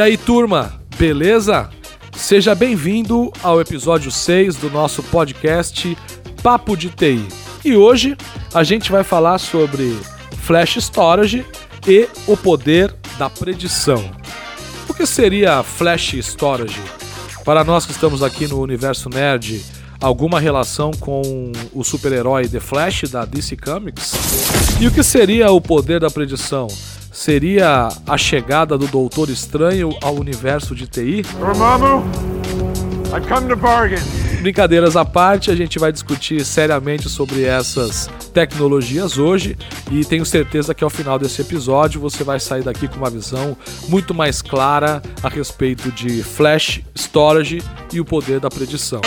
E aí, turma, beleza? Seja bem-vindo ao episódio 6 do nosso podcast Papo de TI. E hoje a gente vai falar sobre Flash Storage e o poder da predição. O que seria Flash Storage? Para nós que estamos aqui no universo nerd, alguma relação com o super-herói The Flash da DC Comics? E o que seria o poder da predição? Seria a chegada do Doutor Estranho ao universo de TI? Dormammu, I've come to bargain. Brincadeiras à parte, a gente vai discutir seriamente sobre essas tecnologias hoje e tenho certeza que ao final desse episódio você vai sair daqui com uma visão muito mais clara a respeito de flash, storage e o poder da predição.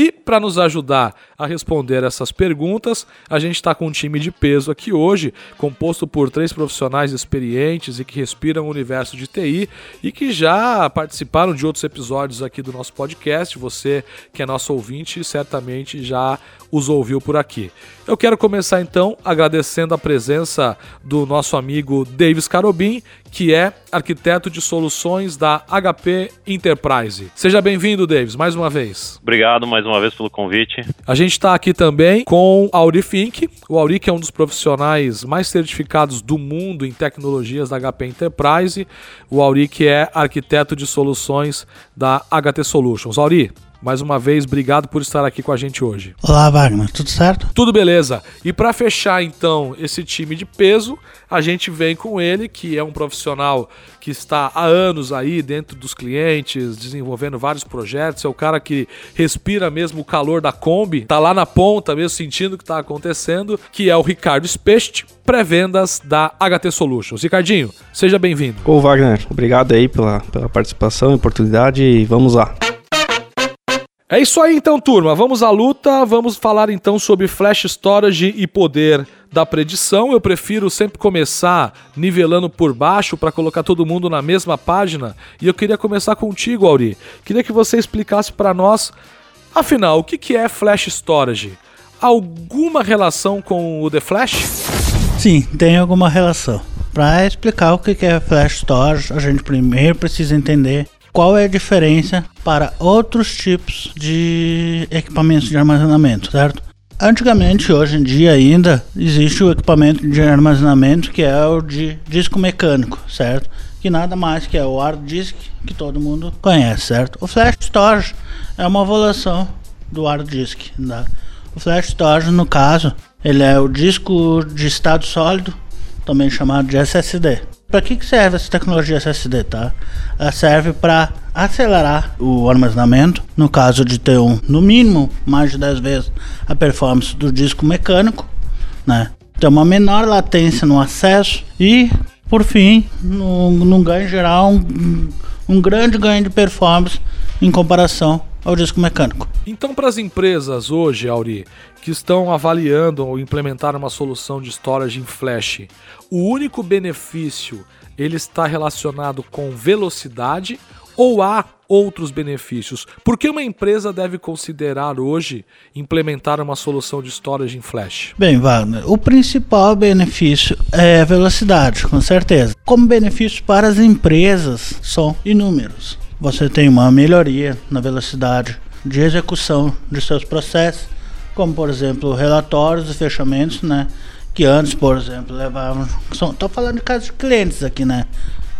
E para nos ajudar a responder essas perguntas, a gente está com um time de peso aqui hoje, composto por três profissionais experientes e que respiram o universo de TI e que já participaram de outros episódios aqui do nosso podcast. Você que é nosso ouvinte certamente já os ouviu por aqui. Eu quero começar então agradecendo a presença do nosso amigo Davis Carobin, que é arquiteto de soluções da HP Enterprise. Seja bem-vindo, Davis, mais uma vez. Obrigado mais uma vez pelo convite. A gente está aqui também com Auri Fink. O Auri que é um dos profissionais mais certificados do mundo em tecnologias da HP Enterprise. O Auri que é arquiteto de soluções da HT Solutions. Auri, mais uma vez, obrigado por estar aqui com a gente hoje. Olá, Wagner, tudo certo? Tudo beleza. E para fechar então esse time de peso, a gente vem com ele, que é um profissional que está há anos aí dentro dos clientes, desenvolvendo vários projetos, é o cara que respira mesmo o calor da Kombi, tá lá na ponta mesmo sentindo o que está acontecendo, que é o Ricardo Specht, pré-vendas da HT Solutions. Ricardinho, seja bem-vindo. Ô Wagner, obrigado aí pela, pela participação e oportunidade e vamos lá. É isso aí então, turma. Vamos à luta. Vamos falar então sobre flash storage e poder da predição. Eu prefiro sempre começar nivelando por baixo para colocar todo mundo na mesma página. E eu queria começar contigo, Auri. Queria que você explicasse para nós, afinal, o que que é flash storage? Alguma relação com o The Flash? Sim, tem alguma relação. Para explicar o que que é flash storage, a gente primeiro precisa entender qual é a diferença para outros tipos de equipamentos de armazenamento, certo? Antigamente, hoje em dia ainda, existe o equipamento de armazenamento que é o de disco mecânico, certo? Que nada mais que é o hard disk que todo mundo conhece, certo? O flash storage é uma evolução do hard disk. Né? O flash storage, no caso, ele é o disco de estado sólido, também chamado de SSD. Para que, que serve essa tecnologia SSD, tá? Ela serve para acelerar o armazenamento, no caso de ter um, no mínimo, mais de 10 vezes a performance do disco mecânico, né? Ter uma menor latência no acesso e, por fim, no ganho geral, um, um grande ganho de performance em comparação ao disco mecânico. Então, para as empresas hoje, Auri, que estão avaliando ou implementar uma solução de storage em flash, o único benefício ele está relacionado com velocidade ou há outros benefícios? Por que uma empresa deve considerar hoje implementar uma solução de storage em flash? Bem, Wagner, o principal benefício é a velocidade, com certeza. Como benefícios para as empresas são inúmeros. Você tem uma melhoria na velocidade de execução de seus processos, como por exemplo relatórios e fechamentos, né? Que antes, por exemplo, levavam. Estou falando de casos de clientes aqui, né?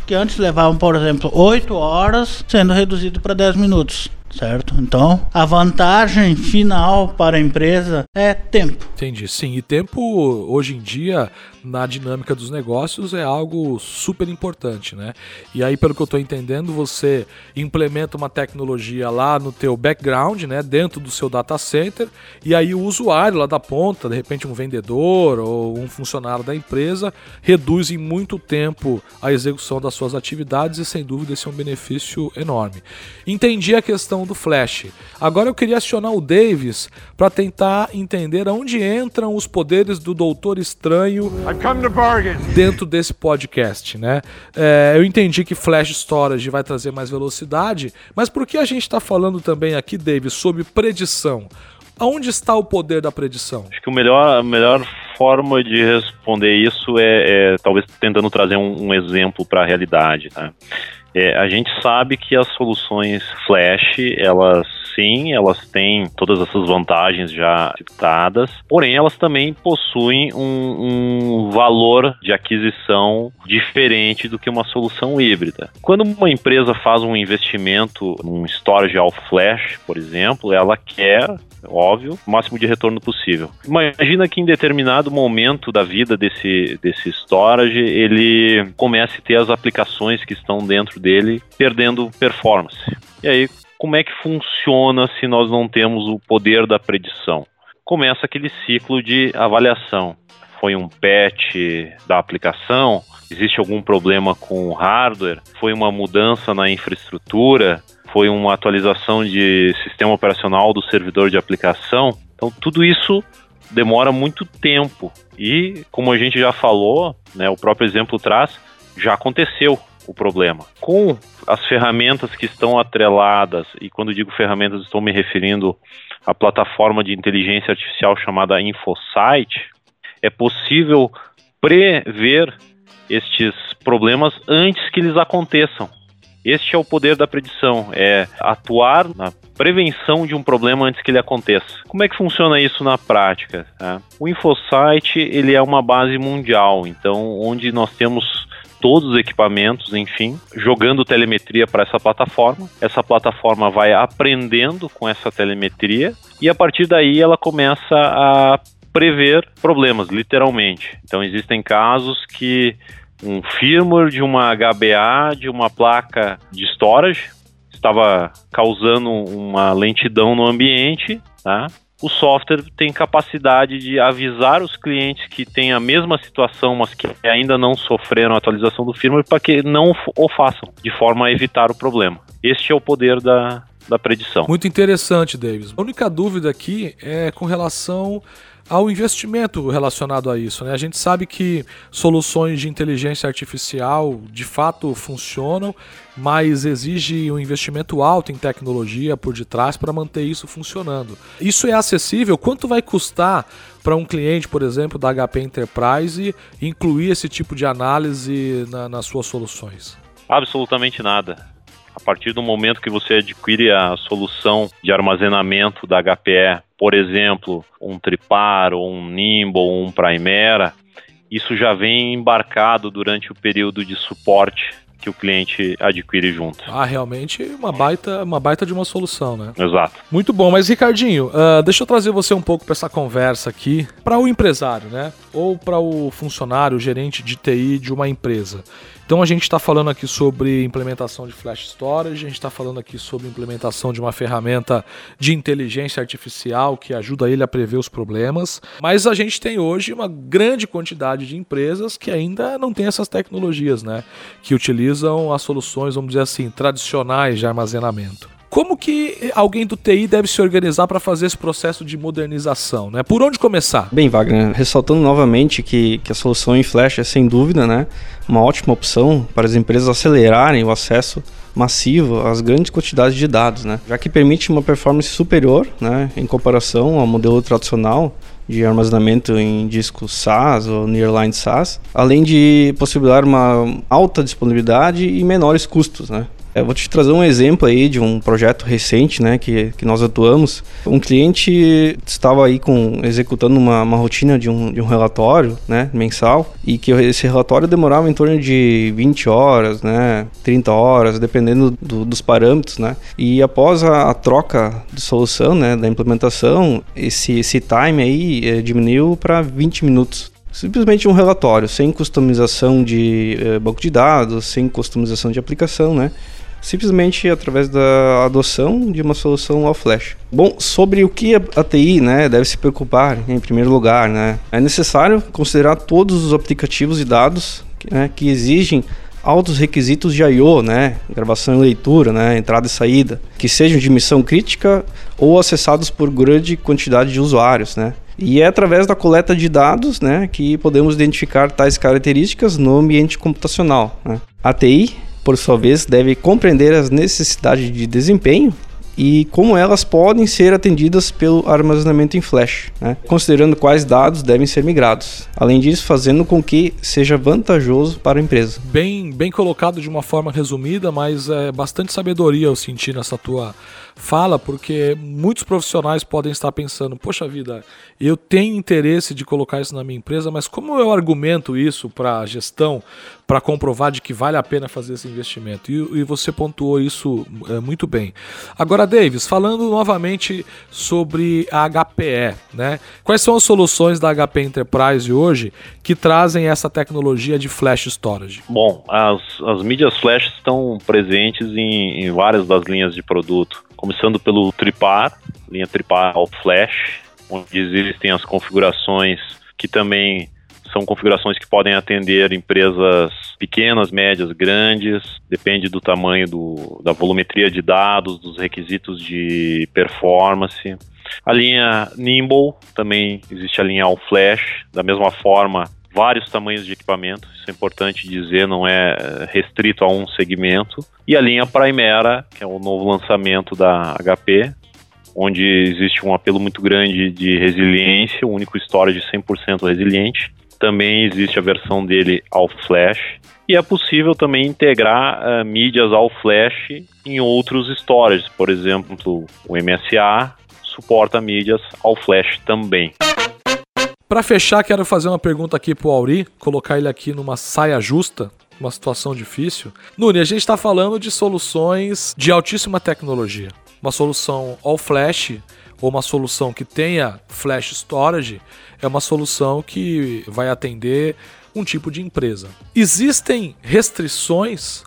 Que antes levavam, por exemplo, 8 horas, sendo reduzido para 10 minutos certo? Então, a vantagem final para a empresa é tempo. Entendi. Sim, e tempo hoje em dia na dinâmica dos negócios é algo super importante, né? E aí, pelo que eu estou entendendo, você implementa uma tecnologia lá no teu background, né, dentro do seu data center, e aí o usuário lá da ponta, de repente um vendedor ou um funcionário da empresa, reduz em muito tempo a execução das suas atividades e sem dúvida esse é um benefício enorme. Entendi a questão do flash. Agora eu queria acionar o Davis para tentar entender aonde entram os poderes do Doutor Estranho dentro desse podcast, né? É, eu entendi que Flash Storage vai trazer mais velocidade, mas por que a gente está falando também aqui, Davis, sobre predição? Aonde está o poder da predição? Acho que o melhor, a melhor forma de responder isso é, é talvez tentando trazer um, um exemplo para a realidade. Tá? É, a gente sabe que as soluções Flash, elas sim, elas têm todas essas vantagens já citadas, porém elas também possuem um, um, valor de aquisição diferente do que uma solução híbrida. Quando uma empresa faz um investimento num storage all flash, por exemplo, ela quer óbvio, o máximo de retorno possível. Imagina que em determinado momento da vida desse, desse storage, ele comece a ter as aplicações que estão dentro dele perdendo performance. E aí, como é que funciona se nós não temos o poder da predição? Começa aquele ciclo de avaliação. Foi um patch da aplicação? Existe algum problema com o hardware? Foi uma mudança na infraestrutura? Foi uma atualização de sistema operacional do servidor de aplicação? Então, tudo isso demora muito tempo. E, como a gente já falou, né, o próprio exemplo traz, já aconteceu o problema. Com as ferramentas que estão atreladas, e quando digo ferramentas, estou me referindo à plataforma de inteligência artificial chamada InfoSight, é possível prever estes problemas antes que eles aconteçam. Este é o poder da predição, é atuar na prevenção de um problema antes que ele aconteça. Como é que funciona isso na prática? Tá? O InfoSight ele é uma base mundial, então onde nós temos todos os equipamentos, enfim, jogando telemetria para essa plataforma. Essa plataforma vai aprendendo com essa telemetria e a partir daí ela começa a prever problemas, literalmente. Então existem casos que um firmware de uma HBA de uma placa de storage estava causando uma lentidão no ambiente, tá? O software tem capacidade de avisar os clientes que têm a mesma situação, mas que ainda não sofreram a atualização do firmware, para que não o façam, de forma a evitar o problema. Este é o poder da, da predição. Muito interessante, Davis. A única dúvida aqui é com relação ao investimento relacionado a isso. Né? A gente sabe que soluções de inteligência artificial de fato funcionam, mas exige um investimento alto em tecnologia por detrás para manter isso funcionando. Isso é acessível? Quanto vai custar para um cliente, por exemplo, da HP Enterprise incluir esse tipo de análise na, nas suas soluções? Absolutamente nada. A partir do momento que você adquire a solução de armazenamento da HPE por exemplo, um Tripar, ou um Nimble, ou um Primera, isso já vem embarcado durante o período de suporte que o cliente adquire junto. Ah, realmente uma baita, uma baita de uma solução, né? Exato. Muito bom, mas Ricardinho, uh, deixa eu trazer você um pouco para essa conversa aqui, para o empresário, né? Ou para o funcionário, o gerente de TI de uma empresa. Então a gente está falando aqui sobre implementação de flash storage, a gente está falando aqui sobre implementação de uma ferramenta de inteligência artificial que ajuda ele a prever os problemas. Mas a gente tem hoje uma grande quantidade de empresas que ainda não tem essas tecnologias, né? Que utilizam as soluções, vamos dizer assim, tradicionais de armazenamento. Como que alguém do TI deve se organizar para fazer esse processo de modernização? Né? Por onde começar? Bem, Wagner, ressaltando novamente que, que a solução em Flash é sem dúvida né, uma ótima opção para as empresas acelerarem o acesso massivo às grandes quantidades de dados, né? já que permite uma performance superior né, em comparação ao modelo tradicional de armazenamento em disco SAS ou Nearline SAS, além de possibilitar uma alta disponibilidade e menores custos. Né? Eu vou te trazer um exemplo aí de um projeto recente, né, que, que nós atuamos. Um cliente estava aí com executando uma, uma rotina de um, de um relatório, né, mensal, e que esse relatório demorava em torno de 20 horas, né, 30 horas, dependendo do, dos parâmetros, né. E após a, a, troca de solução, né, da implementação, esse, esse time aí eh, diminuiu para 20 minutos simplesmente um relatório, sem customização de eh, banco de dados, sem customização de aplicação, né? Simplesmente através da adoção de uma solução ao flash. Bom, sobre o que a TI né, deve se preocupar em primeiro lugar, né, é necessário considerar todos os aplicativos e dados né, que exigem altos requisitos de I/O, né, gravação e leitura, né, entrada e saída, que sejam de missão crítica ou acessados por grande quantidade de usuários, né. E é através da coleta de dados, né, que podemos identificar tais características no ambiente computacional. Né. A TI por sua vez, deve compreender as necessidades de desempenho e como elas podem ser atendidas pelo armazenamento em flash, né? considerando quais dados devem ser migrados. Além disso, fazendo com que seja vantajoso para a empresa. Bem, bem colocado de uma forma resumida, mas é bastante sabedoria eu senti nessa tua fala, porque muitos profissionais podem estar pensando: poxa vida, eu tenho interesse de colocar isso na minha empresa, mas como eu argumento isso para a gestão, para comprovar de que vale a pena fazer esse investimento? E, e você pontuou isso é, muito bem. Agora, Davis, falando novamente sobre a HPE, né? Quais são as soluções da HP Enterprise hoje que trazem essa tecnologia de flash storage? Bom, as, as mídias flash estão presentes em, em várias das linhas de produto começando pelo Tripar, linha Tripar All Flash, onde existem as configurações que também são configurações que podem atender empresas pequenas, médias, grandes, depende do tamanho do, da volumetria de dados, dos requisitos de performance. A linha Nimble, também existe a linha All Flash, da mesma forma vários tamanhos de equipamento, isso é importante dizer, não é restrito a um segmento. E a linha Primera, que é o novo lançamento da HP, onde existe um apelo muito grande de resiliência, o único storage 100% resiliente. Também existe a versão dele ao flash e é possível também integrar uh, mídias ao flash em outros storages, por exemplo, o MSA suporta mídias ao flash também. Para fechar, quero fazer uma pergunta aqui pro Auri, colocar ele aqui numa saia justa, uma situação difícil. Nune, a gente está falando de soluções de altíssima tecnologia. Uma solução all flash ou uma solução que tenha flash storage é uma solução que vai atender um tipo de empresa. Existem restrições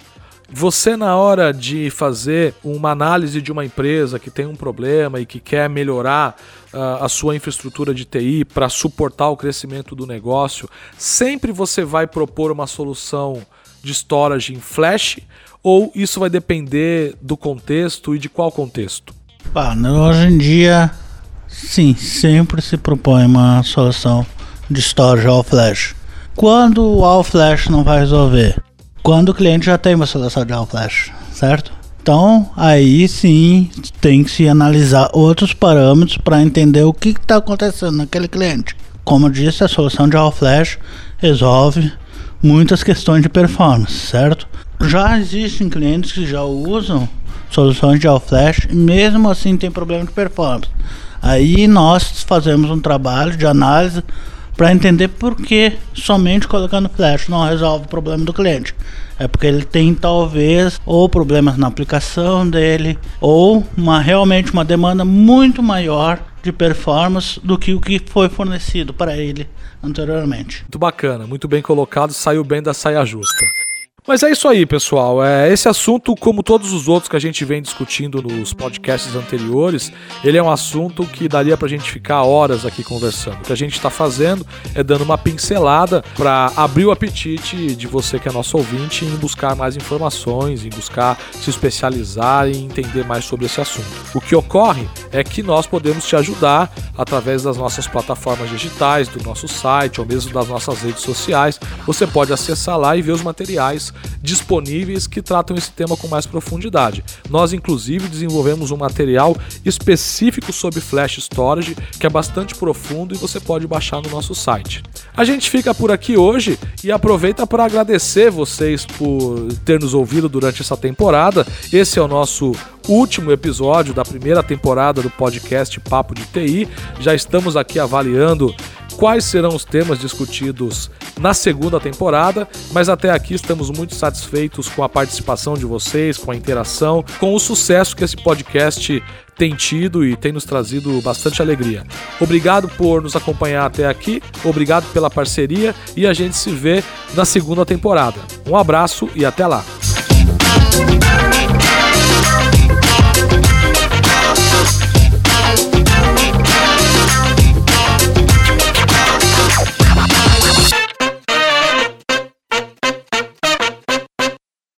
você, na hora de fazer uma análise de uma empresa que tem um problema e que quer melhorar uh, a sua infraestrutura de TI para suportar o crescimento do negócio, sempre você vai propor uma solução de storage em flash ou isso vai depender do contexto e de qual contexto? Ah, hoje em dia, sim, sempre se propõe uma solução de storage all flash. Quando o all flash não vai resolver? Quando o cliente já tem uma solução de All Flash, certo? Então, aí sim tem que se analisar outros parâmetros para entender o que está acontecendo naquele cliente. Como eu disse, a solução de All Flash resolve muitas questões de performance, certo? Já existem clientes que já usam soluções de All Flash e mesmo assim tem problema de performance. Aí nós fazemos um trabalho de análise para entender por que somente colocando flash não resolve o problema do cliente. É porque ele tem talvez ou problemas na aplicação dele ou uma realmente uma demanda muito maior de performance do que o que foi fornecido para ele anteriormente. Muito bacana, muito bem colocado, saiu bem da saia justa. Mas é isso aí, pessoal. É, esse assunto, como todos os outros que a gente vem discutindo nos podcasts anteriores, ele é um assunto que daria pra gente ficar horas aqui conversando. O que a gente está fazendo é dando uma pincelada para abrir o apetite de você que é nosso ouvinte em buscar mais informações, em buscar se especializar e entender mais sobre esse assunto. O que ocorre é que nós podemos te ajudar através das nossas plataformas digitais, do nosso site ou mesmo das nossas redes sociais. Você pode acessar lá e ver os materiais disponíveis que tratam esse tema com mais profundidade. Nós, inclusive, desenvolvemos um material específico sobre Flash Storage que é bastante profundo e você pode baixar no nosso site. A gente fica por aqui hoje e aproveita para agradecer vocês por ter nos ouvido durante essa temporada. Esse é o nosso último episódio da primeira temporada do podcast Papo de TI. Já estamos aqui avaliando quais serão os temas discutidos na segunda temporada, mas até aqui estamos muito satisfeitos com a participação de vocês, com a interação, com o sucesso que esse podcast tem tido e tem nos trazido bastante alegria. Obrigado por nos acompanhar até aqui, obrigado pela parceria e a gente se vê na segunda temporada. Um abraço e até lá!